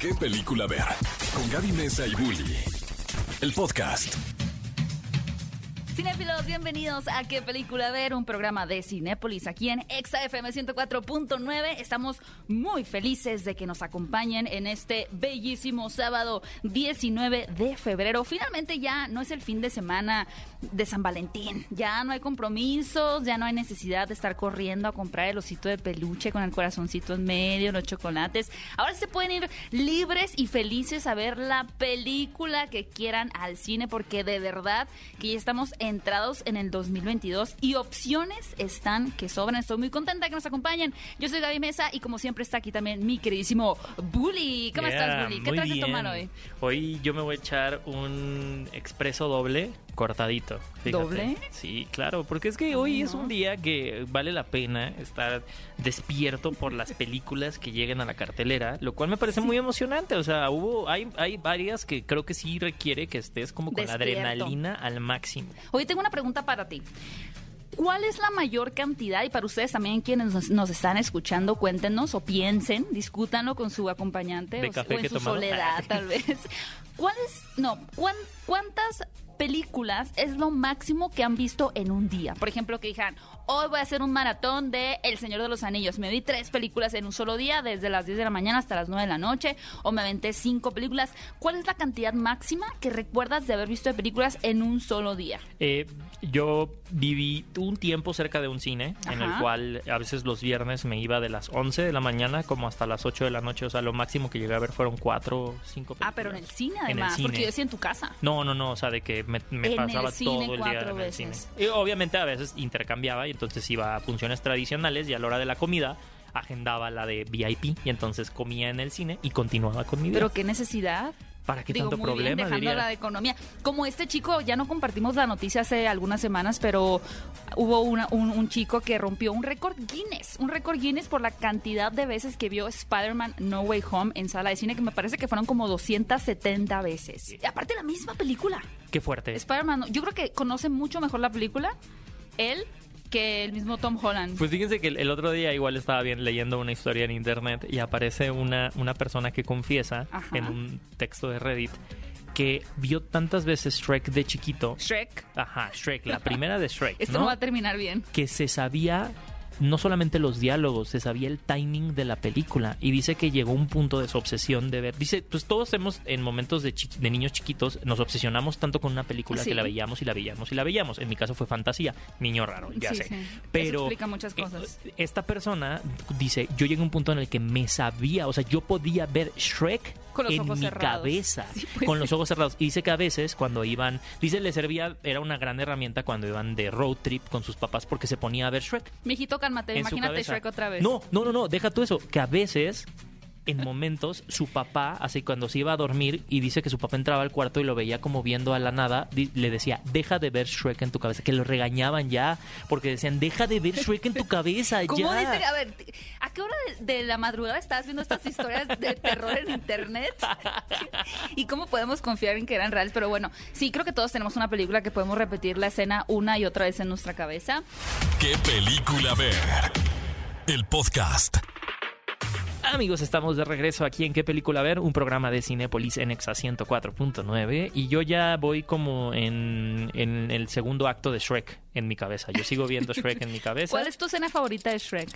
¿Qué película ver? Con Gaby Mesa y Bully. El podcast. Cinéfilos, bienvenidos a ¿Qué película ver? Un programa de Cinépolis aquí en ExaFM 104.9. Estamos muy felices de que nos acompañen en este bellísimo sábado 19 de febrero. Finalmente ya no es el fin de semana de San Valentín. Ya no hay compromisos, ya no hay necesidad de estar corriendo a comprar el osito de peluche con el corazoncito en medio, los chocolates. Ahora se pueden ir libres y felices a ver la película que quieran al cine porque de verdad que ya estamos entrados en el 2022 y opciones están que sobran. Estoy muy contenta que nos acompañen. Yo soy Gaby Mesa y como siempre está aquí también mi queridísimo Bully. ¿Cómo Yeah, estás, Bully? ¿Qué traes a bien. tomar hoy? Hoy yo me voy a echar un expreso doble cortadito. fíjate. ¿Doble? Sí, claro, porque es que hoy es un día que vale la pena estar despierto por las películas que lleguen a la cartelera, lo cual me parece muy emocionante. O sea, hubo, hay, hay varias que creo que sí requiere que estés como con la adrenalina al máximo. Hoy tengo una pregunta para ti. ¿Cuál es la mayor cantidad? Y para ustedes también quienes nos, nos están escuchando, cuéntenos o piensen, discútanlo con su acompañante ¿De o, café o en que su soledad tal vez. ¿Cuál es, no, cuán- cuántas películas es lo máximo que han visto en un día? Por ejemplo, que dijeran, hoy voy a hacer un maratón de El Señor de los Anillos. Me vi tres películas en un solo día, desde las 10 de la mañana hasta las 9 de la noche, o me aventé cinco películas. ¿Cuál es la cantidad máxima que recuerdas de haber visto de películas en un solo día? Eh, yo viví un tiempo cerca de un cine en el cual a veces los viernes me iba de las 11 de la mañana como hasta las 8 de la noche. O sea, lo máximo que llegué a ver fueron 4 o 5 películas. Ah, pero en el cine En el además, porque cine. yo decía en tu casa. No, no, no, o sea, de que me, me En el pasaba cine todo el día en el cine. Y obviamente a veces intercambiaba y entonces iba a funciones tradicionales y a la hora de la comida agendaba la de VIP y entonces comía en el cine y continuaba con mi vida. Pero qué necesidad. ¿Para qué Digo, tanto muy bien, problema? dejando diría? la de economía. Como este chico, ya no compartimos la noticia hace algunas semanas, pero hubo una- un, un chico que rompió un récord Guinness. Un récord Guinness por la cantidad de veces que vio Spider-Man No Way Home en sala de cine, que me parece que fueron como 270 veces. Y aparte la misma película. Qué fuerte. Spider-Man, yo creo que conoce mucho mejor la película él que el mismo Tom Holland. Pues fíjense que el, el otro día igual estaba bien leyendo una historia en internet y aparece una, una persona que confiesa Ajá. en un texto de Reddit que vio tantas veces Shrek de chiquito. Shrek. Ajá, Shrek, la primera de Shrek. Esto ¿no? no va a terminar bien. que se sabía no solamente los diálogos, se sabía el timing de la película. Y dice que llegó un punto de su obsesión de ver. Dice, pues todos hemos, en momentos de, chi- de niños chiquitos, nos obsesionamos tanto con una película Sí. que la veíamos y la veíamos y la veíamos. En mi caso fue fantasía, niño raro, ya Sí, sé. sí. Eso Pero explica muchas eh, cosas. esta persona dice, yo llegué a un punto en el que me sabía, o sea, yo podía ver Shrek Con los en ojos mi cerrados. cabeza, Sí, pues con sí. los ojos cerrados. Y dice que a veces cuando iban, dice le servía, era una gran herramienta cuando iban de road trip con sus papás porque se ponía a ver Shrek. Mijito, cálmate. Imagínate. Shrek otra vez. No, no, no, no, deja tú eso, que a veces en momentos su papá, así cuando se iba a dormir y dice que su papá entraba al cuarto y lo veía como viendo a la nada, le decía, deja de ver Shrek en tu cabeza, que lo regañaban ya, porque decían, deja de ver Shrek en tu cabeza ¿Cómo ya. dice? A ver, ¿a qué hora de, de la madrugada estás viendo estas historias de terror en internet? ¿Y cómo podemos confiar en que eran reales? Pero bueno, sí, creo que todos tenemos una película que podemos repetir la escena una y otra vez en nuestra cabeza. ¿Qué película ver? El podcast. Amigos, estamos de regreso aquí en ¿Qué película ver? Un programa de Cinépolis en Exa 104.9 y yo ya voy como en, en el segundo acto de Shrek en mi cabeza. Yo sigo viendo Shrek en mi cabeza. ¿Cuál es tu escena favorita de Shrek?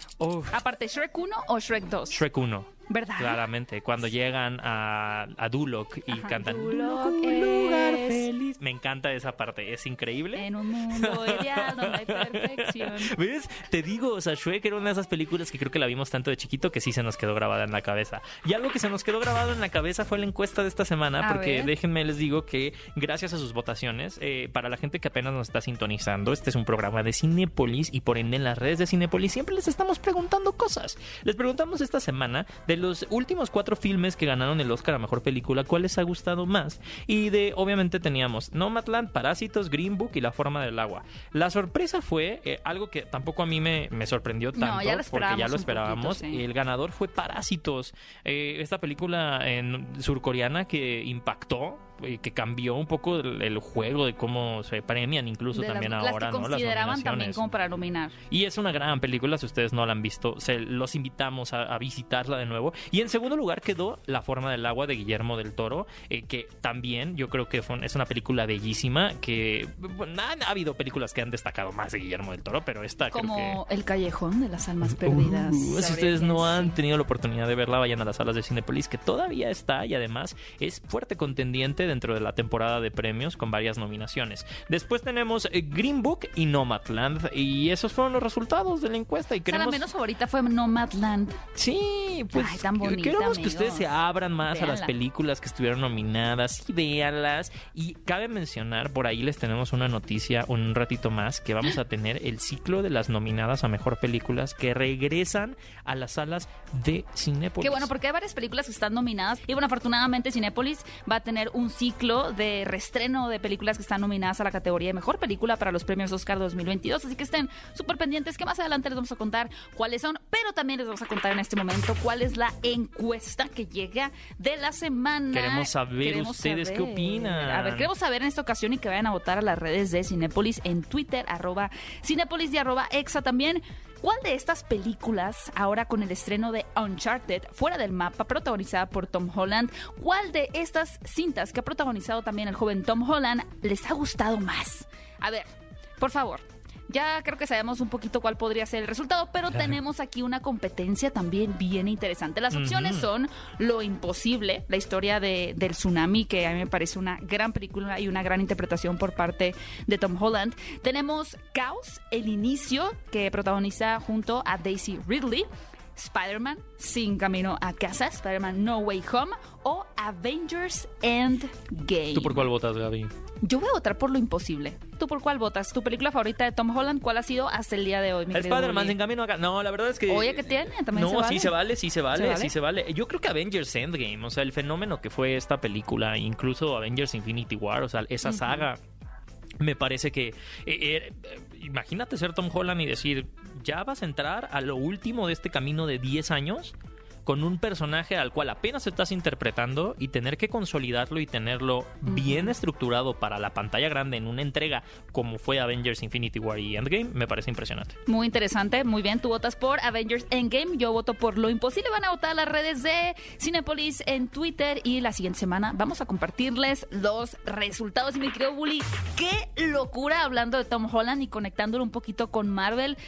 Aparte, ¿Shrek 1 o Shrek 2? Shrek 1. ¿Verdad? Claramente, cuando llegan a, a Duloc y Ajá, cantan Duloc un lugar feliz. Me encanta esa parte, es increíble. En un mundo ideal donde hay perfección. ¿Ves? Te digo, o sea, Shrek era una de esas películas que creo que la vimos tanto de chiquito que sí se nos quedó grabada en la cabeza. Y algo que se nos quedó grabado en la cabeza fue la encuesta de esta semana, A porque ver. déjenme les digo que gracias a sus votaciones, eh, para la gente que apenas nos está sintonizando, este es un programa de Cinépolis y por ende en las redes de Cinépolis siempre les estamos preguntando cosas. Les preguntamos esta semana de los últimos cuatro filmes que ganaron el Oscar a Mejor Película, ¿cuál les ha gustado más? Y de, obviamente teníamos Nomadland, Parásitos, Green Book y La Forma del Agua. La sorpresa fue eh, algo que tampoco a mí me, me sorprendió No, tanto, ya porque ya lo esperábamos. poquito, sí. El ganador fue Parásitos, eh, esta película en surcoreana que impactó eh, que cambió un poco el, el juego de cómo se premian incluso De las- también las, ahora, que ¿no? consideraban también nominaciones. como para nominar. Y es una gran película, si ustedes no la han visto, se los invitamos a, a visitarla de nuevo. Y en segundo lugar quedó La forma del agua de Guillermo del Toro, eh, que también yo creo que fue es una película bellísima, que bueno, han- ha, habido películas que han destacado más de Guillermo del Toro, pero esta creo que... Como El Callejón de las Almas Perdidas. Uh, si ustedes no han tenido la oportunidad de verla, vayan a las salas de Cinepolis, que todavía está y además es fuerte contendiente dentro de la temporada de premios con varias nominaciones. Después tenemos eh, Green Book y Nomadland, y esos fueron los resultados de la encuesta. Y O sea, la queremos... menos favorita fue Nomadland. Sí, pues Ay, tan bonita, queremos que ustedes se abran más a las películas que estuvieron nominadas y véanlas. Y cabe mencionar, por ahí les tenemos una noticia un ratito más, que vamos a tener el ciclo de las nominadas a Mejor Películas que regresan a las salas de Cinépolis. Qué bueno, porque hay varias películas que están nominadas. Y bueno, afortunadamente Cinépolis va a tener un ciclo de restreno de películas que están nominadas a la categoría de mejor película para los premios Oscar 2022. Así que estén súper pendientes que más adelante les vamos a contar cuáles son. Pero también les vamos a contar en este momento cuál es la encuesta que llega de la semana. Queremos saber ustedes qué opinan. A ver, queremos saber en esta ocasión y que vayan a votar a las redes de Cinépolis en Twitter, arroba Cinépolis y arroba Exa también. ¿Cuál de estas películas, ahora con el estreno de Uncharted, fuera del mapa, protagonizada por Tom Holland, cuál de estas cintas que ha protagonizado también el joven Tom Holland les ha gustado más? A ver, por favor. Ya creo que sabemos un poquito cuál podría ser el resultado, pero tenemos aquí una competencia también bien interesante. Las opciones son Lo Imposible, la historia de, del tsunami, que a mí me parece una gran película y una gran interpretación por parte de Tom Holland. Tenemos Caos, el inicio, que protagoniza junto a Daisy Ridley. Spider-Man, Sin Camino a Casa, Spider-Man No Way Home o Avengers Endgame. ¿Tú por cuál votas, Gaby? Yo voy a votar por Lo Imposible. ¿Tú por cuál votas? ¿Tu película favorita de Tom Holland cuál ha sido hasta el día de hoy, mi Spider-Man sin camino acá. No, la verdad es que. Oye, ¿qué tiene? ¿También no, se vale? sí se vale, sí se vale, ¿Se vale? sí se vale. Yo creo que Avengers Endgame, o sea, el fenómeno que fue esta película, incluso Avengers Infinity War, o sea, esa saga. Me parece que. eh, eh, eh, imagínate ser Tom Holland y decir, ya vas a entrar a lo último de este camino de 10 años con un personaje al cual apenas estás interpretando y tener que consolidarlo y tenerlo bien estructurado para la pantalla grande en una entrega como fue Avengers Infinity War y Endgame, me parece impresionante. Muy interesante, muy bien. Tú votas por Avengers Endgame, yo voto por Lo Imposible. Van a votar las redes de Cinepolis en Twitter y la siguiente semana vamos a compartirles los resultados. Y mi querido Bully, qué locura hablando de Tom Holland y conectándolo un poquito con Marvel.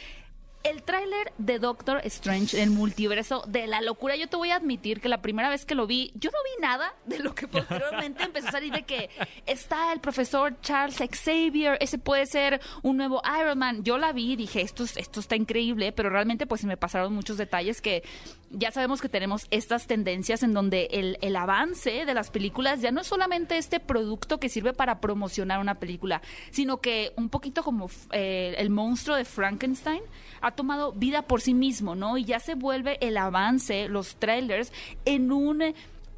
El tráiler de Doctor Strange, el multiverso de la locura, yo te voy a admitir que la primera vez que lo vi, yo no vi nada de lo que posteriormente empezó a salir de que está el profesor Charles Xavier, ese puede ser un nuevo Iron Man. Yo la vi y dije, esto, es- esto está increíble, pero realmente pues se me pasaron muchos detalles que ya sabemos que tenemos estas tendencias en donde el, el avance de las películas ya no es solamente este producto que sirve para promocionar una película, sino que un poquito como eh, el monstruo de Frankenstein ha tomado vida por sí mismo, ¿no? Y ya se vuelve el avance, los trailers, en un...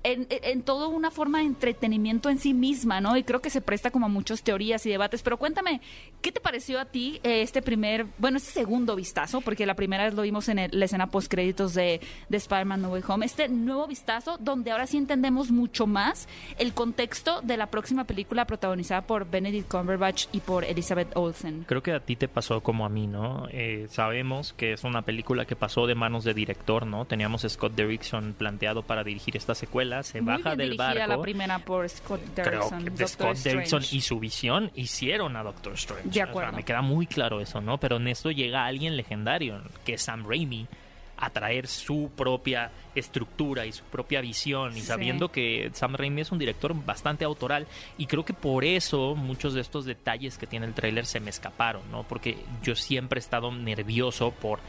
En, en- toda una forma de entretenimiento en sí misma, ¿no? Y creo que se presta como a muchas teorías y debates. Pero cuéntame, ¿qué te pareció a ti eh, este primer, bueno, este segundo vistazo? Porque la primera vez lo vimos en la escena post créditos de, de Spider-Man No Way Home. Este nuevo vistazo, donde ahora sí entendemos mucho más el contexto de la próxima película protagonizada por Benedict Cumberbatch y por Elizabeth Olsen. Creo que a ti te pasó como a mí, ¿no? Eh, sabemos que es una película que pasó de manos de director, ¿no? Teníamos Scott Derrickson planteado para dirigir esta secuela, se Muy baja bien del barco. la primera por Scott Creo Derrickson. que de Doctor Scott Derrickson y su visión hicieron a Doctor Strange. De O sea, acuerdo. me queda muy claro eso, ¿no? Pero en esto llega alguien legendario, que es Sam Raimi, a traer su propia estructura y su propia visión y Sí. sabiendo que Sam Raimi es un director bastante autoral y creo que por eso muchos de estos detalles que tiene el tráiler se me escaparon, ¿no? Porque yo siempre he estado nervioso por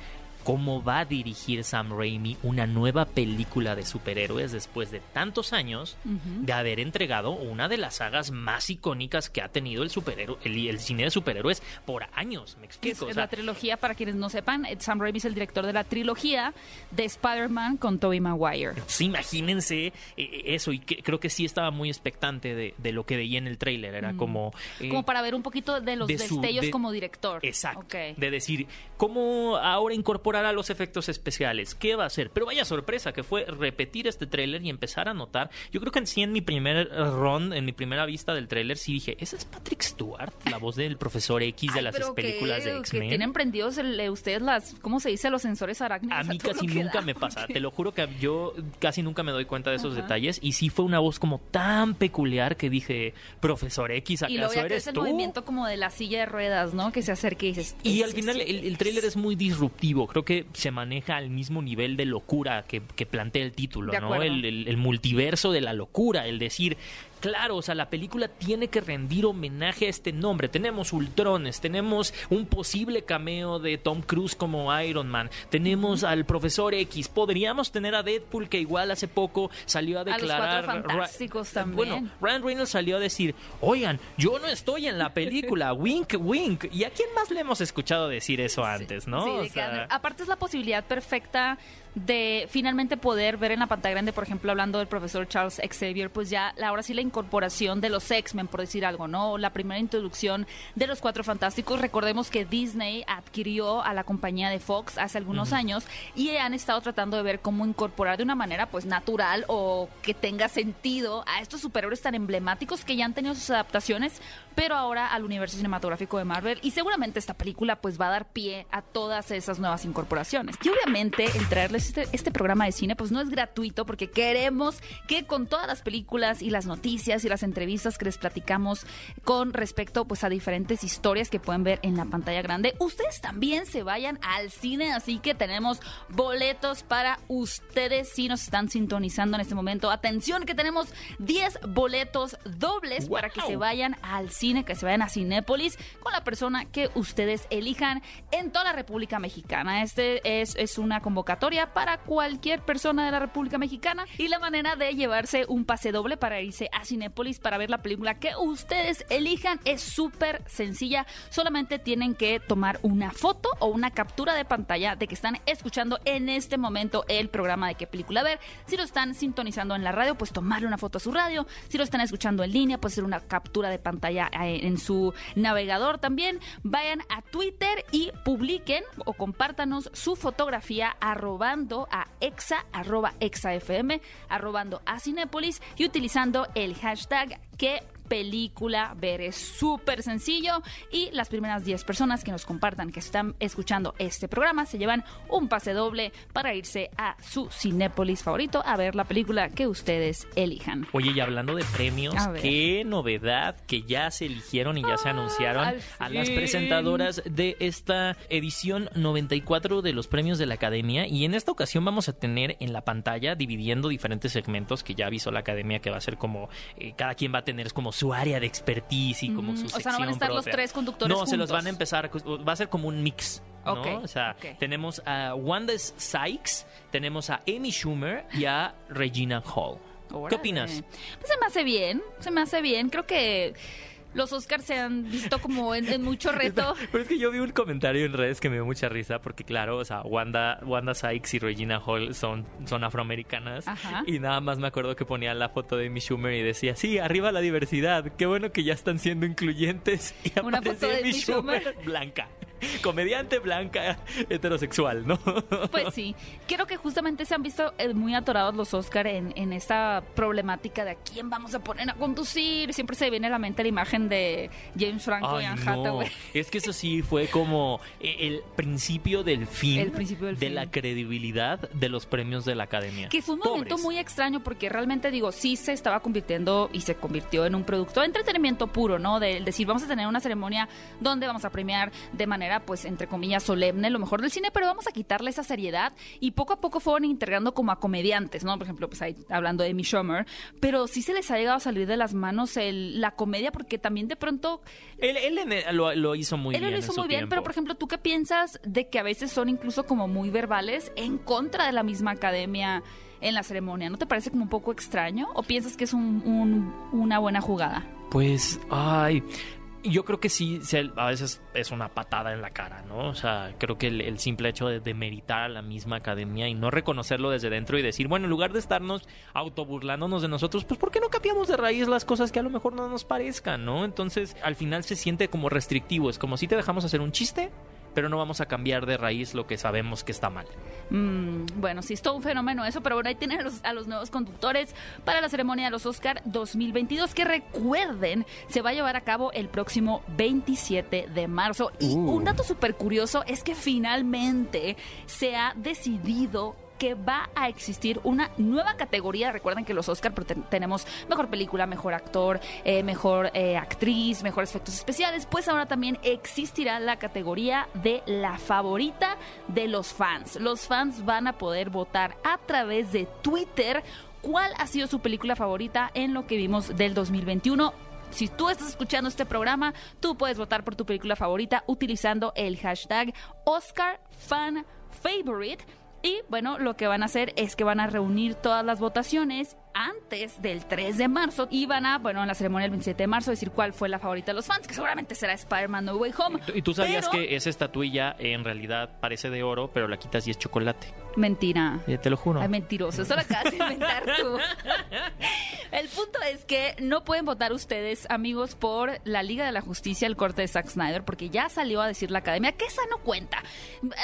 cómo va a dirigir Sam Raimi una nueva película de superhéroes después de tantos años de haber entregado una de las sagas más icónicas que ha tenido el superhéroe el, el cine de superhéroes por años, me Es, explico, o es sea, la trilogía, para quienes no sepan, eh, Sam Raimi es el director de la trilogía de Spider-Man con Tobey Maguire. Sí, imagínense eh, eso, y que- creo que sí estaba muy expectante de, de lo que veía en el tráiler. Era como. eh, Como para ver un poquito de los de su- destellos de- como director. Exacto. De decir, ¿cómo ahora incorpora mejorará los efectos especiales? ¿Qué va a hacer? Pero vaya sorpresa que fue repetir este tráiler y empezar a notar. Yo creo que en sí en mi primer run, en mi primera vista del tráiler, sí dije, ¿esa es Patrick Stewart? La voz del profesor X de Ay, las películas que- de X-Men. tienen prendidos el- eh, ustedes las, ¿cómo se dice? Los sensores arácnidos. A mí todo casi lo nunca da, me pasa, porque- te lo juro que yo casi nunca me doy cuenta de esos Ajá. detalles y sí fue una voz como tan peculiar que dije, profesor X, Y ¿acaso ya que eres es el tú? movimiento como de la silla de ruedas, ¿no? Que se acerca y dices... Y al "Ese final el, el es". tráiler es muy disruptivo, creo que se maneja al mismo nivel de locura que, que plantea el título, De ¿no? acuerdo. El, el- el multiverso de la locura, el decir, claro, o sea, la película tiene que rendir homenaje a este nombre. Tenemos Ultrones, tenemos un posible cameo de Tom Cruise como Iron Man, tenemos al profesor X, podríamos tener a Deadpool que igual hace poco salió a los declarar... Cuatro Ra- Fantásticos también. Bueno, Ryan Reynolds salió a decir, oigan, yo no estoy en la película, wink, wink. ¿Y a quién más le hemos escuchado decir eso antes, no? Sí, O que aparte es la posibilidad perfecta de finalmente poder ver en la pantalla grande, por ejemplo, hablando del profesor Charles Xavier, pues ya la- ahora sí la incorporación de los X-Men, por decir algo, ¿no? La primera introducción de los Cuatro Fantásticos. Recordemos que Disney adquirió a la compañía de Fox hace algunos años y han estado tratando de ver cómo incorporar de una manera pues natural o que tenga sentido a estos superhéroes tan emblemáticos que ya han tenido sus adaptaciones, pero ahora al universo cinematográfico de Marvel y seguramente esta película pues va a dar pie a todas esas nuevas incorporaciones. Y obviamente el traerles este, este programa de cine pues no es gratuito porque queremos que con todas las películas y las noticias y las entrevistas que les platicamos con respecto pues a diferentes historias que pueden ver en la pantalla grande, ustedes también se vayan al cine, así que tenemos boletos para ustedes si nos están sintonizando en este momento. Atención que tenemos 10 boletos dobles para que se vayan al cine, que se vayan a Cinépolis con la persona que ustedes elijan en toda la República Mexicana. Este es, es una convocatoria para cualquier persona de la República Mexicana y la manera de llevarse un pase doble para irse a Cinépolis para ver la película que ustedes elijan es súper sencilla. Solamente tienen que tomar una foto o una captura de pantalla de que están escuchando en este momento el programa de qué película ver. Si lo están sintonizando en la radio, pues tomarle una foto a su radio. Si lo están escuchando en línea, pues hacer una captura de pantalla en su navegador también. Vayan a Twitter y publiquen o compártanos su fotografía arrobando a exa, arroba exafm, arrobando a Cinépolis y utilizando el hashtag que película ver. Es súper sencillo y las primeras 10 personas que nos compartan que están escuchando este programa se llevan un pase doble para irse a su Cinépolis favorito a ver la película que ustedes elijan. Oye, y hablando de premios, qué novedad que ya se eligieron y ya se anunciaron a las presentadoras de esta edición 94 de los premios de la Academia. Y en esta ocasión vamos a tener en la pantalla dividiendo diferentes segmentos que ya avisó la Academia que va a ser como eh, cada quien va a tener como su área de expertise y como Mm, su o sea, no van a estar los tres conductores No, se los van a empezar, va a ser como un mix. ¿no? Ok, O sea, tenemos a Wanda Sykes, tenemos a Amy Schumer y a Regina Hall. ¿Qué opinas? Pues se me hace bien, se me hace bien. Creo que los Oscars se han visto como en, en mucho reto. Pero es que yo vi un comentario en redes que me dio mucha risa porque claro, o sea, Wanda, Wanda Sykes y Regina Hall son, son afroamericanas Ajá. y nada más me acuerdo que ponían la foto de Amy Schumer y decía, sí, arriba la diversidad, qué bueno que ya están siendo incluyentes y Una foto de Amy Schumer. blanca, comediante blanca, heterosexual, ¿no? Pues sí, creo que justamente se han visto eh, muy atorados los Oscar en, en esta problemática de a quién vamos a poner a conducir. Siempre se viene a la mente la imagen de James Franco y Anne no. Hathaway. Es que eso sí fue como eh, el principio del fin El principio del de fin. la credibilidad de los premios de la academia. Que fue un momento Pobres. muy extraño porque realmente digo, sí se estaba convirtiendo y se convirtió en un producto de entretenimiento puro, ¿no? De decir, vamos a tener una ceremonia donde vamos a premiar de manera, pues, entre comillas, solemne lo mejor del cine, pero vamos a quitarle esa seriedad y poco a poco fueron integrando como a comediantes, ¿no? Por ejemplo, pues ahí hablando de Amy Schumer, pero sí se les ha llegado a salir de las manos el- la comedia porque también de pronto Él, él en- lo, lo hizo muy él bien. lo en hizo muy bien, tiempo. pero por ejemplo, ¿tú qué piensas de que a veces son incluso como muy verbales en contra de la misma academia en la ceremonia? ¿No te parece como un poco extraño? ¿O piensas que es un- un- una buena jugada? Pues, ay, yo creo que sí, a veces es una patada en la cara, ¿no? O sea, creo que el, el simple hecho de demeritar a la misma academia y no reconocerlo desde dentro y decir, bueno, en lugar de estarnos autoburlándonos de nosotros, pues ¿por qué no cambiamos de raíz las cosas que a lo mejor no nos parezcan, ¿no? Entonces, al final se siente como restrictivo, es como si te dejamos hacer un chiste, pero no vamos a cambiar de raíz lo que sabemos que está mal. Mm, bueno, sí, es todo un fenómeno eso, pero bueno, ahí tienen a los, a los nuevos conductores para la ceremonia de los Oscar 2022, que recuerden, se va a llevar a cabo el próximo 27 de marzo. Y un dato súper curioso es que finalmente se ha decidido que va a existir una nueva categoría. Recuerden que los Oscar tenemos mejor película, mejor actor, eh, mejor eh, actriz, mejores efectos especiales. Pues ahora también existirá la categoría de la favorita de los fans. Los fans van a poder votar a través de Twitter cuál ha sido su película favorita en lo que vimos del 2021 si tú estás escuchando este programa, tú puedes votar por tu película favorita utilizando el hashtag OscarFanFavorite y bueno, lo que van a hacer es que van a reunir todas las votaciones antes del 3 de marzo y van a, bueno, en la ceremonia del 27 de marzo decir cuál fue la favorita de los fans, que seguramente será Spider-Man No Way Home. ¿Y tú sabías que esa estatuilla en realidad parece de oro, pero la quitas y es chocolate? Mentira. te lo juro. Ay, mentiroso. Eso lo acabas de inventar tú. El punto es que no pueden votar ustedes, amigos, por la Liga de la Justicia, el corte de Zack Snyder, porque ya salió a decir la academia que esa no cuenta.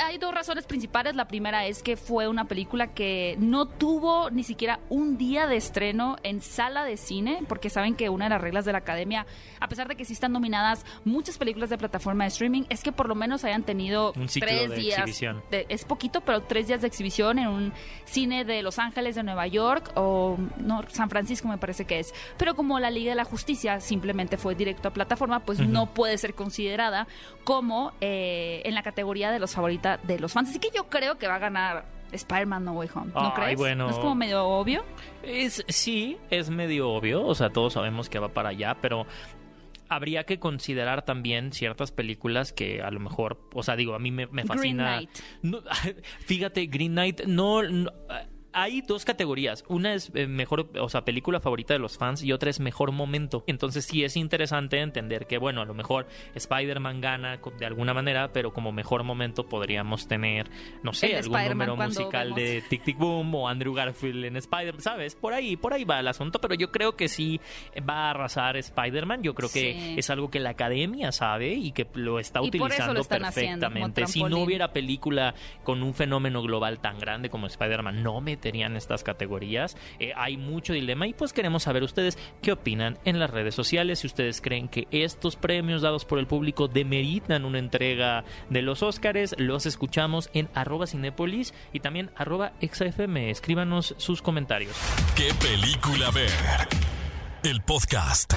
Hay dos razones principales. La primera es que fue una película que no tuvo ni siquiera un día de estreno en sala de cine, porque saben que una de las reglas de la academia, a pesar de que sí están nominadas muchas películas de plataforma de streaming, es que por lo menos hayan tenido un tres de días. Exhibición. es poquito, pero tres días de exhibición en un cine de Los Ángeles, de Nueva York o no, San Francisco me parece que es. Pero como la Liga de la Justicia simplemente fue directo a plataforma, pues no puede ser considerada como eh, en la categoría de los favoritas de los fans. Así que yo creo que va a ganar Spider-Man No Way Home. ¿No crees? Bueno, es como medio obvio? Es, sí, es medio obvio. O sea, todos sabemos que va para allá, pero habría que considerar también ciertas películas que a lo mejor, o sea, digo, a mí me, fascina. Green Knight. fíjate, Green Knight no hay dos categorías. Una es eh, mejor, o sea, película favorita de los fans y otra es mejor momento. Entonces sí es interesante entender que, bueno, a lo mejor Spider-Man gana de alguna manera, pero como mejor momento podríamos tener, no sé, algún número musical de Tic Tic Boom o Andrew Garfield en Spider-Man, ¿sabes? Por ahí, por ahí va el asunto, pero yo creo que sí va a arrasar Spider-Man. Yo creo que es algo que la academia sabe y que lo está utilizando perfectamente. Si no hubiera película con un fenómeno global tan grande como Spider-Man, no me tenían estas categorías. Eh, hay mucho dilema y pues queremos saber ustedes qué opinan en las redes sociales, si ustedes creen que estos premios dados por el público demeritan una entrega de los Óscares, los escuchamos en arroba cinépolis y también arroba exafm. Escríbanos sus comentarios. ¿Qué película ver? El podcast.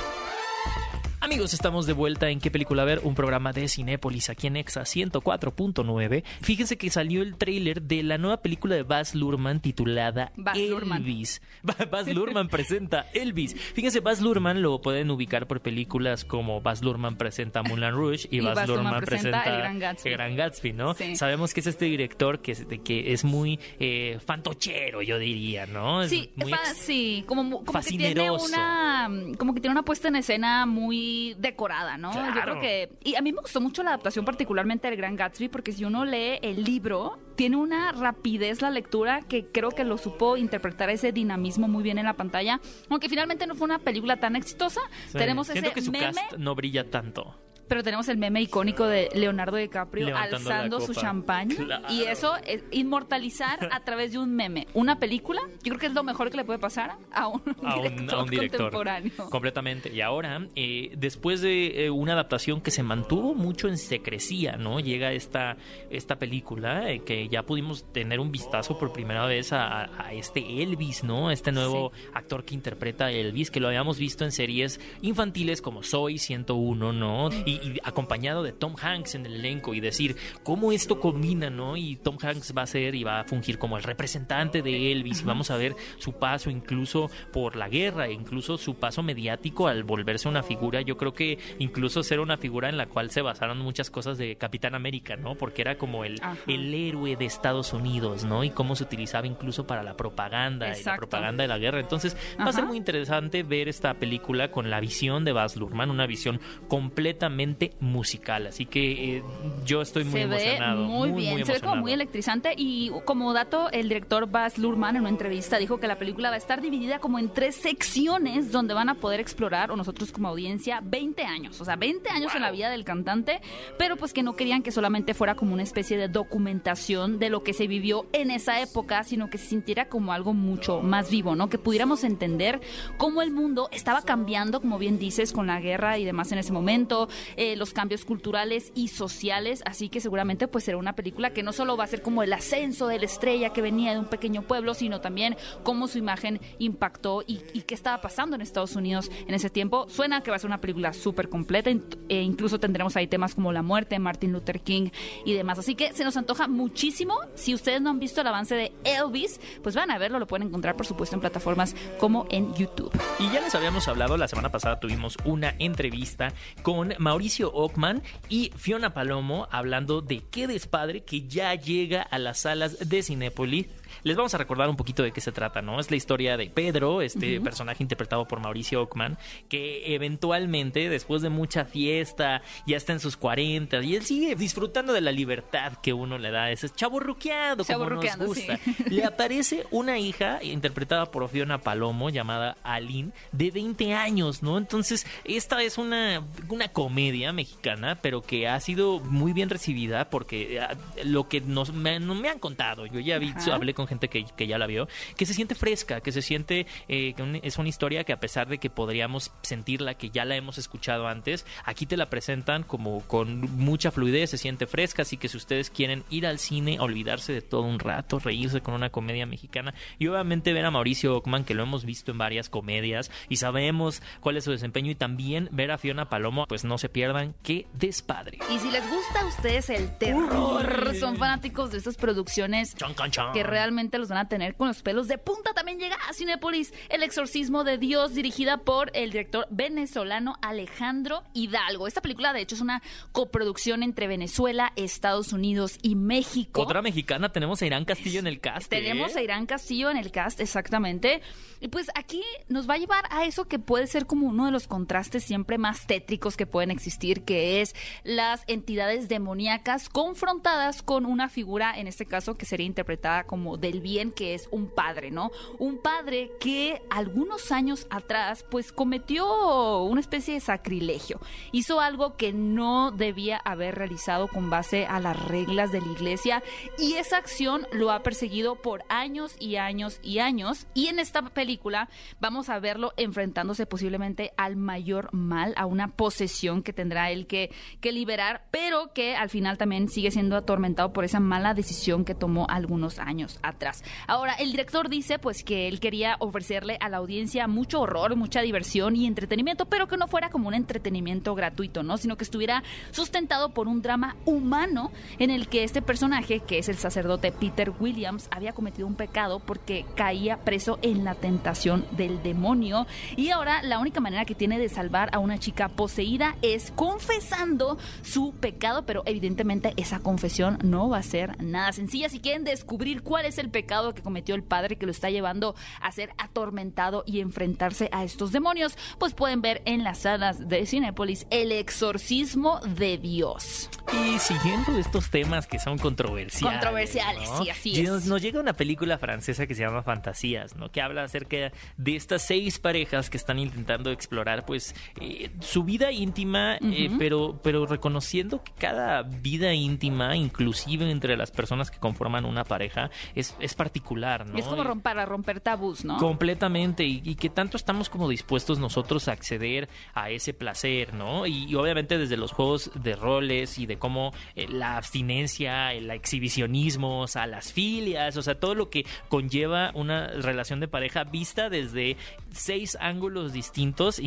Amigos, estamos de vuelta en ¿Qué película ver? Un programa de Cinépolis aquí en Exa 104.9. Fíjense que salió el tráiler de la nueva película de Baz Luhrmann titulada Elvis. Baz Luhrmann presenta Elvis. Fíjense, Baz Luhrmann lo pueden ubicar por películas como Baz Luhrmann presenta Moulin Rouge y, Baz, Luhrmann, presenta, El Gran Gatsby, ¿no? Sabemos que es este director que es, que es muy eh, fantochero, yo diría, ¿no? sí, sí, como, como que tiene una como que tiene una puesta en escena muy decorada, ¿no? Yo creo que... Y a mí me gustó mucho la adaptación, particularmente del Gran Gatsby, porque si uno lee el libro, tiene una rapidez la lectura que creo que lo supo interpretar ese dinamismo muy bien en la pantalla. Aunque finalmente no fue una película tan exitosa, tenemos Siento ese que su cast no brilla tanto pero tenemos el meme icónico de Leonardo DiCaprio alzando su champán y eso es inmortalizar a través de un meme. Una película yo creo que es lo mejor que le puede pasar a un, director, contemporáneo. Completamente. Y ahora eh, después de eh, una adaptación que se mantuvo mucho en secrecía no llega esta esta película eh, que ya pudimos tener un vistazo por primera vez a, este Elvis no este nuevo actor que interpreta a Elvis que lo habíamos visto en series infantiles como Soy 101 no y y, acompañado de Tom Hanks en el elenco y decir cómo esto combina, ¿no? Y Tom Hanks va a ser y va a fungir como el representante de Elvis y vamos a ver su paso incluso por la guerra, incluso su paso mediático al volverse una figura. Yo creo que incluso ser una figura en la cual se basaron muchas cosas de Capitán América, ¿no? Porque era como el, el héroe de Estados Unidos, ¿no? Y cómo se utilizaba incluso para la propaganda y la propaganda de la guerra. Entonces va a ser muy interesante ver esta película con la visión de Baz Luhrmann, una visión completamente totalmente musical. Así que eh, yo estoy muy se emocionado. Ve muy, bien, se ve como muy electrizante y como dato, el director Baz Luhrmann en una entrevista dijo que la película va a estar dividida como en tres secciones donde van a poder explorar, o nosotros como audiencia, 20 años, o sea, 20 años en la vida del cantante, pero pues que no querían que solamente fuera como una especie de documentación de lo que se vivió en esa época, sino que se sintiera como algo mucho más vivo, ¿no? Que pudiéramos entender cómo el mundo estaba cambiando, como bien dices, con la guerra y demás en ese momento, eh, los cambios culturales y sociales, así que seguramente pues será una película que no solo va a ser como el ascenso de la estrella que venía de un pequeño pueblo, sino también cómo su imagen impactó y, qué estaba pasando en Estados Unidos en ese tiempo. Suena que va a ser una película súper completa e incluso tendremos ahí temas como la muerte de Martin Luther King y demás. Así que se nos antoja muchísimo. Si ustedes no han visto el avance de Elvis, pues van a verlo, lo pueden encontrar por supuesto en plataformas como en YouTube. Y ya les habíamos hablado, la semana pasada tuvimos una entrevista con Mauricio Ockman y Fiona Palomo hablando de qué despadre que ya llega a las salas de Cinépolis les vamos a recordar un poquito de qué se trata, ¿no? Es la historia de Pedro, este personaje interpretado por Mauricio Ockman, que eventualmente, después de mucha fiesta, ya está en sus 40 y él sigue disfrutando de la libertad que uno le da, ese chaburruqueado, como nos gusta. Le aparece una hija interpretada por Fiona Palomo llamada Aline, de 20 años, ¿no? Entonces, esta es una, una comedia mexicana, pero que ha sido muy bien recibida porque ah, lo que nos me, me han contado, yo ya vi, hablé con gente que, ya la vio, que se siente fresca, que se siente eh, que es una historia que a pesar de que podríamos sentirla, que ya la hemos escuchado antes, aquí te la presentan como con mucha fluidez, se siente fresca, así que si ustedes quieren ir al cine, olvidarse de todo un rato, reírse con una comedia mexicana y obviamente ver a Mauricio Ockman, que lo hemos visto en varias comedias y sabemos cuál es su desempeño y también ver a Fiona Palomo, pues no se pierdan, qué despadre. Y si les gusta a ustedes el terror, son fanáticos de estas producciones que realmente los van a tener con los pelos de punta. También llega a Cinepolis El exorcismo de Dios, dirigida por el director venezolano Alejandro Hidalgo. Esta película, de hecho, es una coproducción entre Venezuela, Estados Unidos y México. Otra mexicana, tenemos a Irán Castillo en el cast. Tenemos ¿eh? a Irán Castillo en el cast, exactamente. Y pues aquí nos va a llevar a eso que puede ser como uno de los contrastes siempre más tétricos que pueden existir, que es las entidades demoníacas confrontadas con una figura, en este caso, que sería interpretada como del bien que es un padre, ¿no? Un padre que algunos años atrás pues cometió una especie de sacrilegio. Hizo algo que no debía haber realizado con base a las reglas de la iglesia y esa acción lo ha perseguido por años y años y años y en esta película vamos a verlo enfrentándose posiblemente al mayor mal, a una posesión que tendrá él que, que liberar, pero que al final también sigue siendo atormentado por esa mala decisión que tomó algunos años atrás. Ahora, el director dice pues que él quería ofrecerle a la audiencia mucho horror, mucha diversión y entretenimiento, pero que no fuera como un entretenimiento gratuito, ¿no? Sino que estuviera sustentado por un drama humano en el que este personaje, que es el sacerdote Peter Williams, había cometido un pecado porque caía preso en la tentación del demonio y ahora la única manera que tiene de salvar a una chica poseída es confesando su pecado, pero evidentemente esa confesión no va a ser nada sencilla. Si quieren descubrir cuál es el el pecado que cometió el padre que lo está llevando a ser atormentado y enfrentarse a estos demonios, pues pueden ver en las salas de Cinepolis El exorcismo de Dios. Y siguiendo estos temas que son controversiales. Controversiales, sí, así es. Nos, llega una película francesa que se llama Fantasías, ¿no? Que habla acerca de estas seis parejas que están intentando explorar, pues, eh, su vida íntima, eh, pero, pero reconociendo que cada vida íntima, inclusive entre las personas que conforman una pareja, es es, particular, ¿no? Es como romper, para romper tabús, ¿no? Completamente, y, que tanto estamos como dispuestos nosotros a acceder a ese placer, ¿no? Y, obviamente desde los juegos de roles y de cómo eh, la abstinencia, el exhibicionismo, o sea, las filias, o sea, todo lo que conlleva una relación de pareja vista desde seis ángulos distintos,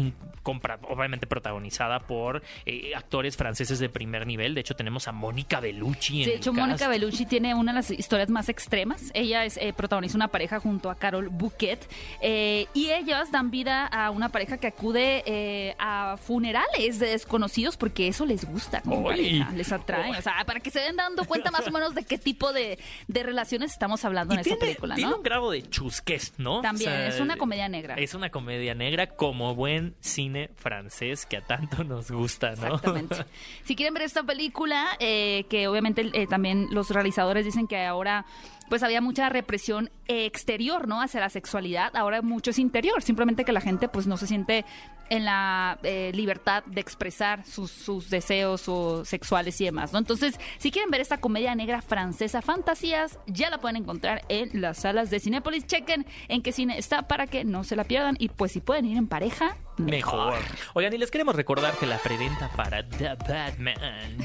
obviamente protagonizada por eh, actores franceses de primer nivel. De hecho, tenemos a Mónica Bellucci. En de hecho, Mónica Bellucci tiene una de las historias más extremas Ella es eh, protagoniza una pareja junto a Carol Bouquet eh, y ellas dan vida a una pareja que acude eh, a funerales de desconocidos porque eso les gusta como pareja, les atrae. O sea, para que se den dando cuenta más o menos de qué tipo de, de relaciones estamos hablando en esta tiene, película, tiene ¿no? un grado de chusquez, ¿no? También, O sea, es una comedia negra. Es una comedia negra como buen cine francés que a tanto nos gusta, ¿no? Exactamente. si quieren ver esta película, eh, que obviamente también los realizadores dicen que ahora pues había mucha represión exterior, ¿no? Hacia la sexualidad, ahora mucho es interior, simplemente que la gente pues no se siente en la eh, libertad de expresar sus, sus deseos o sexuales y demás, ¿no? Entonces, si quieren ver esta comedia negra francesa, Fantasías, ya la pueden encontrar en las salas de Cinépolis. Chequen en qué cine está para que no se la pierdan y pues si pueden ir en pareja, Mejor. Oigan, y les queremos recordar que la preventa para The Batman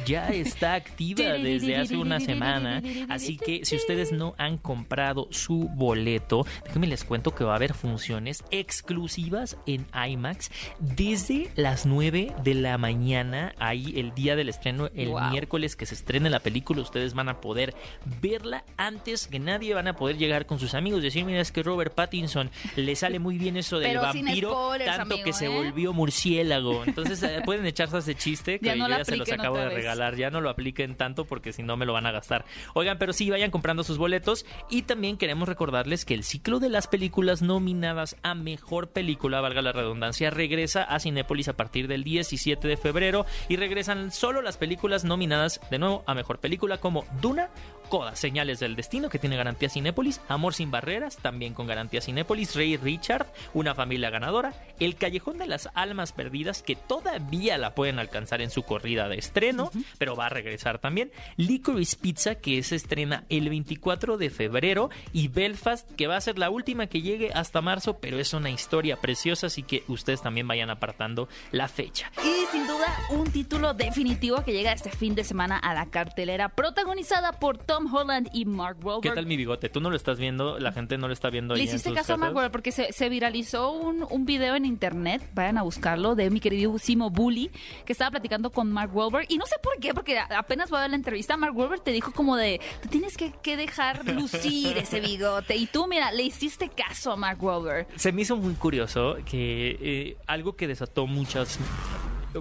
ya está activa desde hace una semana. Así que si ustedes no han comprado su boleto, déjenme les cuento que va a haber funciones exclusivas en IMAX desde las 9 de la mañana. Ahí el día del estreno, el Wow. miércoles que se estrene la película, ustedes van a poder verla antes que nadie. Van a poder llegar con sus amigos y decir, mira, es que Robert Pattinson le sale muy bien eso del Pero vampiro, spoilers, tanto que se ¿eh? volvió murciélago. Entonces eh, pueden echarse ese chiste que Ya no yo ya se los acabo de regalar. Ya no lo apliquen tanto porque si no me lo van a gastar. Oigan, pero sí, vayan comprando sus boletos. Y también queremos recordarles que el ciclo de las películas nominadas a mejor película, valga la redundancia, regresa a Cinépolis a partir del 17 de febrero. Y regresan solo las películas nominadas de nuevo a mejor película como Duna. Coda, Señales del Destino, que tiene garantía Cinépolis, Amor sin Barreras, también con garantía Cinépolis, Rey Richard, Una familia ganadora, El Callejón de las Almas Perdidas, que todavía la pueden alcanzar en su corrida de estreno, pero va a regresar también, Licorice Pizza, que se estrena el 24 de febrero, y Belfast, que va a ser la última que llegue hasta marzo, pero es una historia preciosa, así que ustedes también vayan apartando la fecha. Y sin duda, un título definitivo que llega este fin de semana a la cartelera, protagonizada por Tom Holland y Mark Wahlberg. ¿Qué tal mi bigote? Tú no lo estás viendo, la gente no lo está viendo. Le ahí en hiciste sus caso a Mark? Wahlberg porque se, se viralizó un, un video en internet, vayan a buscarlo, de mi queridísimo Bully, que estaba platicando con Mark Wahlberg. Y no sé por qué, porque apenas voy a ver la entrevista, Mark Wahlberg te dijo como de, tú tienes que, que dejar lucir ese bigote. Y tú, mira, le hiciste caso a Mark Wahlberg. Se me hizo muy curioso que eh, algo que desató muchas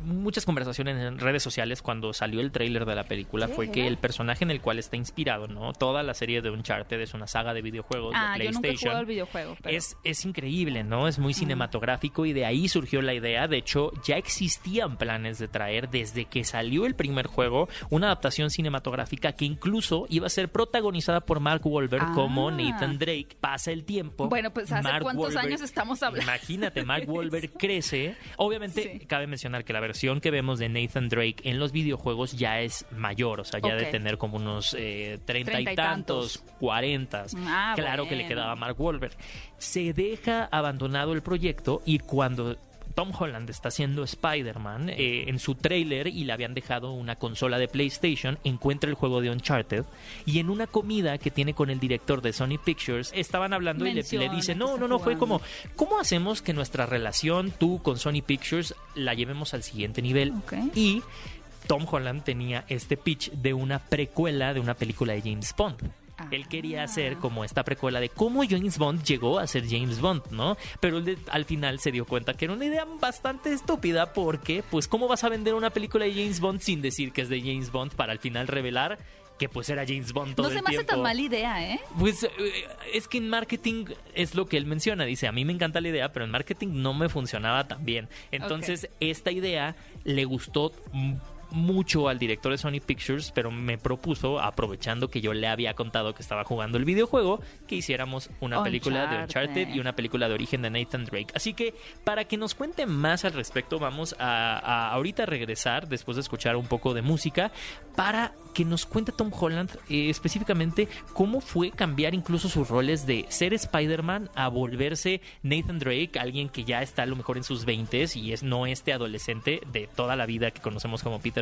muchas conversaciones en redes sociales cuando salió el tráiler de la película fue que el personaje en el cual está inspirado, ¿no? Toda la serie de Uncharted es una saga de videojuegos Ah, de yo nunca he PlayStation. jugado el videojuego. Pero... Es, es increíble, ¿no? Es muy cinematográfico y de ahí surgió la idea. De hecho, ya existían planes de traer desde que salió el primer juego una adaptación cinematográfica que incluso iba a ser protagonizada por Mark Wahlberg Ah. como Nathan Drake. Pasa el tiempo. Bueno, pues, ¿hace Mark cuántos Wahlberg- años estamos hablando? Imagínate, Mark Wahlberg crece. Obviamente, Sí. cabe mencionar que la versión que vemos de Nathan Drake en los videojuegos ya es mayor, o sea, ya de tener como unos eh, treinta y tantos, cuarentas. Ah, claro que le quedaba a Mark Wahlberg. Se deja abandonado el proyecto y cuando Tom Holland está haciendo Spider-Man eh, en su tráiler y le habían dejado una consola de PlayStation, encuentra el juego de Uncharted y en una comida que tiene con el director de Sony Pictures estaban hablando y le, dice, no, no, no, fue jugando". como, ¿cómo hacemos que nuestra relación tú con Sony Pictures la llevemos al siguiente nivel? Y Tom Holland tenía este pitch de una precuela de una película de James Bond. Él quería Ah. hacer como esta precuela de cómo James Bond llegó a ser James Bond, ¿no? Pero él al final se dio cuenta que era una idea bastante estúpida porque, pues, ¿cómo vas a vender una película de James Bond sin decir que es de James Bond para al final revelar que pues era James Bond todo No se me hace tan mala idea, ¿eh? Pues eh, es que en marketing es lo que él menciona. Dice, a mí me encanta la idea, pero en marketing no me funcionaba tan bien. Entonces, esta idea le gustó mucho al director de Sony Pictures, pero me propuso, aprovechando que yo le había contado que estaba jugando el videojuego, que hiciéramos una película de Uncharted. Uncharted y una película de origen de Nathan Drake. Así que, para que nos cuente más al respecto, vamos a, a ahorita regresar, después de escuchar un poco de música, para que nos cuente Tom Holland eh, específicamente cómo fue cambiar incluso sus roles de ser Spider-Man a volverse Nathan Drake, alguien que ya está a lo mejor en sus 20 y es no este adolescente de toda la vida que conocemos como Peter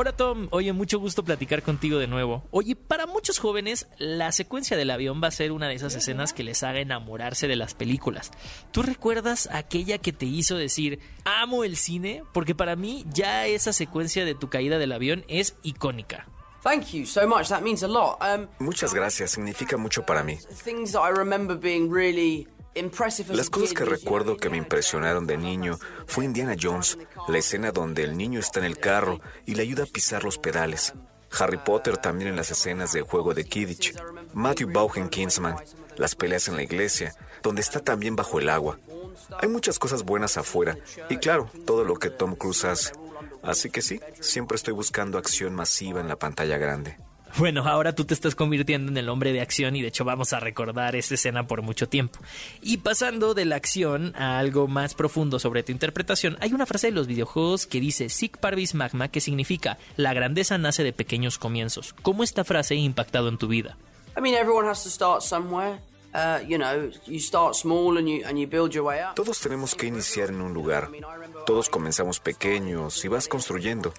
Hola Tom, oye, mucho gusto platicar contigo de nuevo. Oye, para muchos jóvenes, la secuencia del avión va a ser una de esas escenas que les haga enamorarse de las películas. ¿Tú recuerdas aquella que te hizo decir, amo el cine? Porque para mí ya esa secuencia de tu caída del avión es icónica. Thank you so much. That means a lot. Um, Muchas gracias, significa mucho para mí. things that I remember being really Las cosas que recuerdo que me impresionaron de niño fue Indiana Jones, la escena donde el niño está en el carro y le ayuda a pisar los pedales. Harry Potter también en las escenas del juego de Kidditch. Matthew Vaughn Kingsman, las peleas en la iglesia, donde está también bajo el agua. Hay muchas cosas buenas afuera y claro, todo lo que Tom Cruise hace. Así que sí, siempre estoy buscando acción masiva en la pantalla grande. Bueno, ahora tú te estás convirtiendo en el hombre de acción y de hecho vamos a recordar esta escena por mucho tiempo. Y pasando de la acción a algo más profundo sobre tu interpretación, hay una frase de los videojuegos que dice Sic Parvis Magma, que significa la grandeza nace de pequeños comienzos. ¿Cómo esta frase ha impactado en tu vida? You know, you start small and you and you build your way up. Todos tenemos que iniciar en un lugar. Todos comenzamos pequeños y vas construyendo.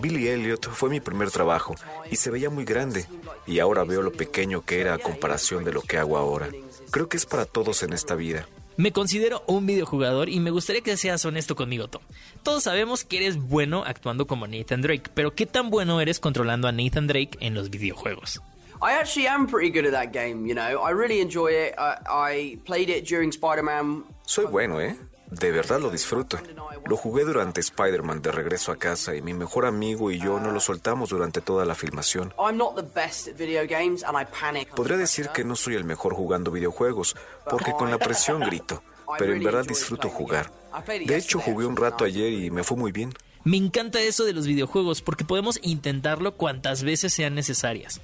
Billy Elliot fue mi primer trabajo y se veía muy grande y ahora veo lo pequeño que era a comparación de lo que hago ahora. Creo que es para todos en esta vida. Me considero un videojugador y me gustaría que seas honesto conmigo, Tom. Todos sabemos que eres bueno actuando como Nathan Drake, pero ¿qué tan bueno eres controlando a Nathan Drake en los videojuegos? I actually am pretty good at that game. You know, I really enjoy it. I, I played it during Spider-Man. Soy bueno, ¿eh? De verdad lo disfruto. Lo jugué durante Spider-Man de regreso a casa y mi mejor amigo y yo no lo soltamos durante toda la filmación. Podría decir que no soy el mejor jugando videojuegos, porque con la presión grito, pero en verdad disfruto jugar. De hecho, jugué un rato ayer y me fue muy bien. Me encanta eso de los videojuegos porque podemos intentarlo cuantas veces sean necesarias.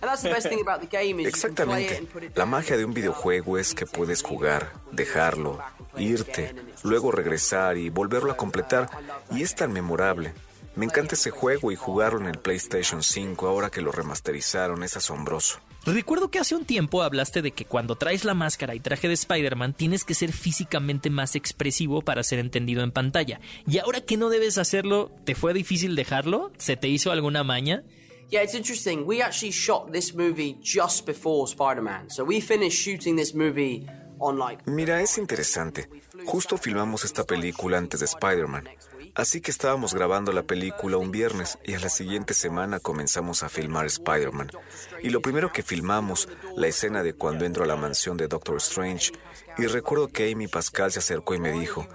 Exactamente. La magia de un videojuego es que puedes jugar, dejarlo, irte, luego regresar y volverlo a completar. Y es tan memorable. Me encanta ese juego y jugarlo en el PlayStation 5 ahora que lo remasterizaron. Es asombroso. Recuerdo que hace un tiempo hablaste de que cuando traes la máscara y traje de Spider-Man tienes que ser físicamente más expresivo para ser entendido en pantalla. Y ahora que no debes hacerlo, ¿te fue difícil dejarlo? ¿Se te hizo alguna maña? Yeah, it's interesting. We actually shot this movie just before Spider-Man. So we finished shooting this movie on like Mira, es interesante. Justo filmamos esta película antes de Spider-Man. Así que estábamos grabando la película un viernes y a la siguiente semana comenzamos a filmar Spider-Man. Y lo primero que filmamos, la escena de cuando entro a la mansión de Doctor Strange. Y recuerdo que Amy Pascal se acercó y me dijo,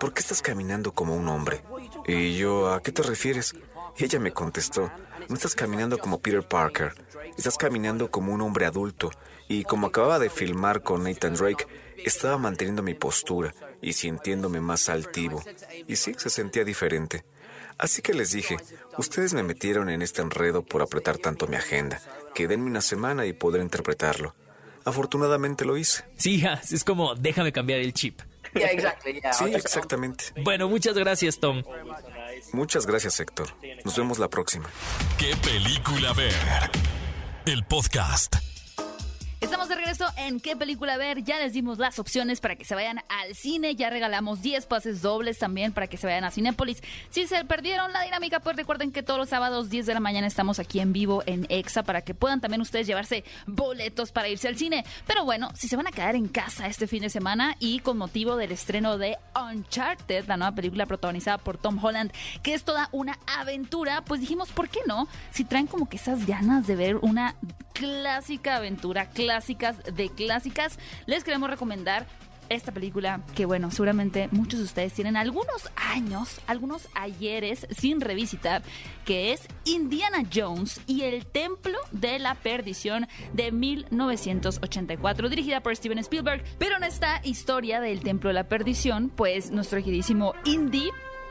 ¿por qué estás caminando como un hombre? Y yo, ¿a qué te refieres? Y ella me contestó, no estás caminando como Peter Parker, estás caminando como un hombre adulto. Y como acababa de filmar con Nathan Drake, estaba manteniendo mi postura y sintiéndome más altivo. Y sí, se sentía diferente. Así que les dije, ustedes me metieron en este enredo por apretar tanto mi agenda, que denme una semana y podré interpretarlo. Afortunadamente lo hice. Sí, es como déjame cambiar el chip. Sí, exactamente. Bueno, muchas gracias, Tom. Muchas gracias, Héctor. Nos vemos la próxima. ¿Qué película ver? El podcast. Estamos de regreso en qué película ver. Ya les dimos las opciones para que se vayan al cine. Ya regalamos 10 pases dobles también para que se vayan a Cinépolis. Si se perdieron la dinámica, pues recuerden que todos los sábados 10 de la mañana estamos aquí en vivo en EXA para que puedan también ustedes llevarse boletos para irse al cine. Pero bueno, si se van a quedar en casa este fin de semana y con motivo del estreno de Uncharted, la nueva película protagonizada por Tom Holland, que es toda una aventura, pues dijimos, ¿por qué no? Si traen como que esas ganas de ver una clásica aventura, clásicas de clásicas, les queremos recomendar esta película que bueno, seguramente muchos de ustedes tienen algunos años, algunos ayeres sin revisitar, que es Indiana Jones y el Templo de la Perdición de 1984, dirigida por Steven Spielberg. Pero en esta historia del Templo de la Perdición, pues nuestro queridísimo Indy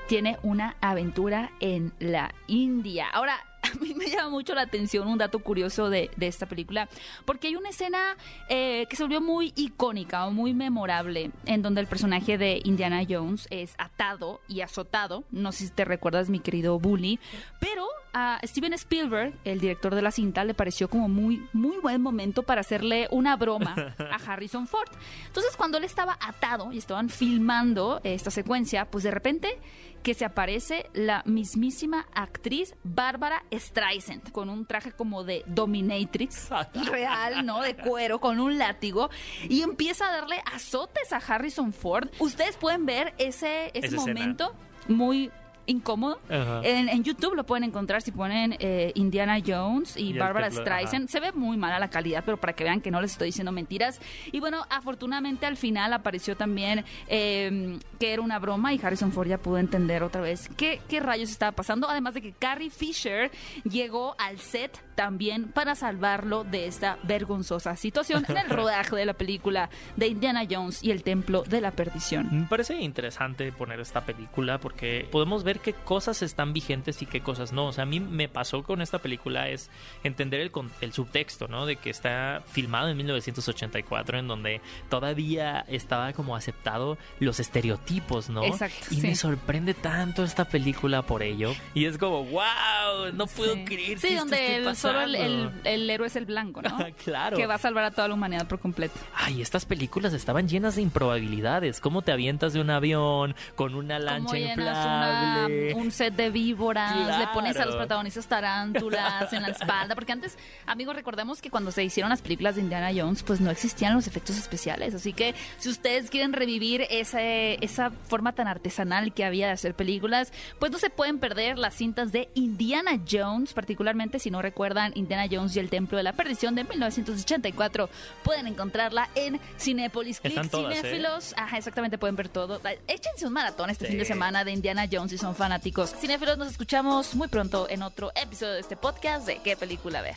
tiene una aventura en la India. Ahora, a mí me llama mucho la atención un dato curioso de, de esta película, porque hay una escena eh, que se volvió muy icónica o muy memorable, en donde el personaje de Indiana Jones es atado y azotado. No sé si te recuerdas, mi querido Bully, pero a Steven Spielberg, el director de la cinta, le pareció como muy, muy buen momento para hacerle una broma a Harrison Ford. Entonces, cuando él estaba atado y estaban filmando esta secuencia, pues de repente que se aparece la mismísima actriz Bárbara Streisand con un traje como de dominatrix real, ¿no? De cuero, con un látigo y empieza a darle azotes a Harrison Ford. Ustedes pueden ver ese, ese momento muy incómodo. En, YouTube lo pueden encontrar si ponen eh, Indiana Jones y, Barbara Streisand. Se ve muy mala la calidad, pero para que vean que no les estoy diciendo mentiras. Y bueno, afortunadamente al final apareció también em, que era una broma y Harrison Ford ya pudo entender otra vez qué, qué rayos estaba pasando. Además de que Carrie Fisher llegó al set también para salvarlo de esta vergonzosa situación en el rodaje de la película de Indiana Jones y el Templo de la Perdición. Me parece interesante poner esta película porque podemos ver qué cosas están vigentes y qué cosas no. O sea, a mí me pasó con esta película es entender el, el subtexto, ¿no? De que está filmado en 1984, en donde todavía estaba como aceptado los estereotipos, ¿no? Exacto. Y me sorprende tanto esta película por ello. Y es como, wow, no puedo creer. Sí, donde solo el, el, héroe es el blanco, ¿no? claro. Que va a salvar a toda la humanidad por completo. Ay, estas películas estaban llenas de improbabilidades. ¿Cómo te avientas de un avión con una lancha inflable? Un set de víboras, le pones a los protagonistas tarántulas en la espalda, porque antes, amigos, recordemos que cuando se hicieron las películas de Indiana Jones, pues no existían los efectos especiales, así que si ustedes quieren revivir ese, esa forma tan artesanal que había de hacer películas, pues no se pueden perder las cintas de Indiana Jones, particularmente si no recuerdan Indiana Jones y el Templo de la Perdición de 1984, pueden encontrarla en Cinépolis. Click ¿eh? Cinéfilos, ajá, exactamente, pueden ver todo. Échense un maratón este fin de semana de Indiana Jones y son fanáticos cinéfilos. Nos escuchamos muy pronto en otro episodio de este podcast de ¿Qué película ver?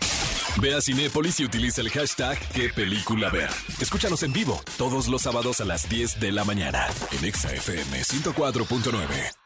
Ve a Cinépolis y utiliza el hashtag ¿Qué película ver? Escúchanos en vivo todos los sábados a las 10 de la mañana en ExaFM 104.9.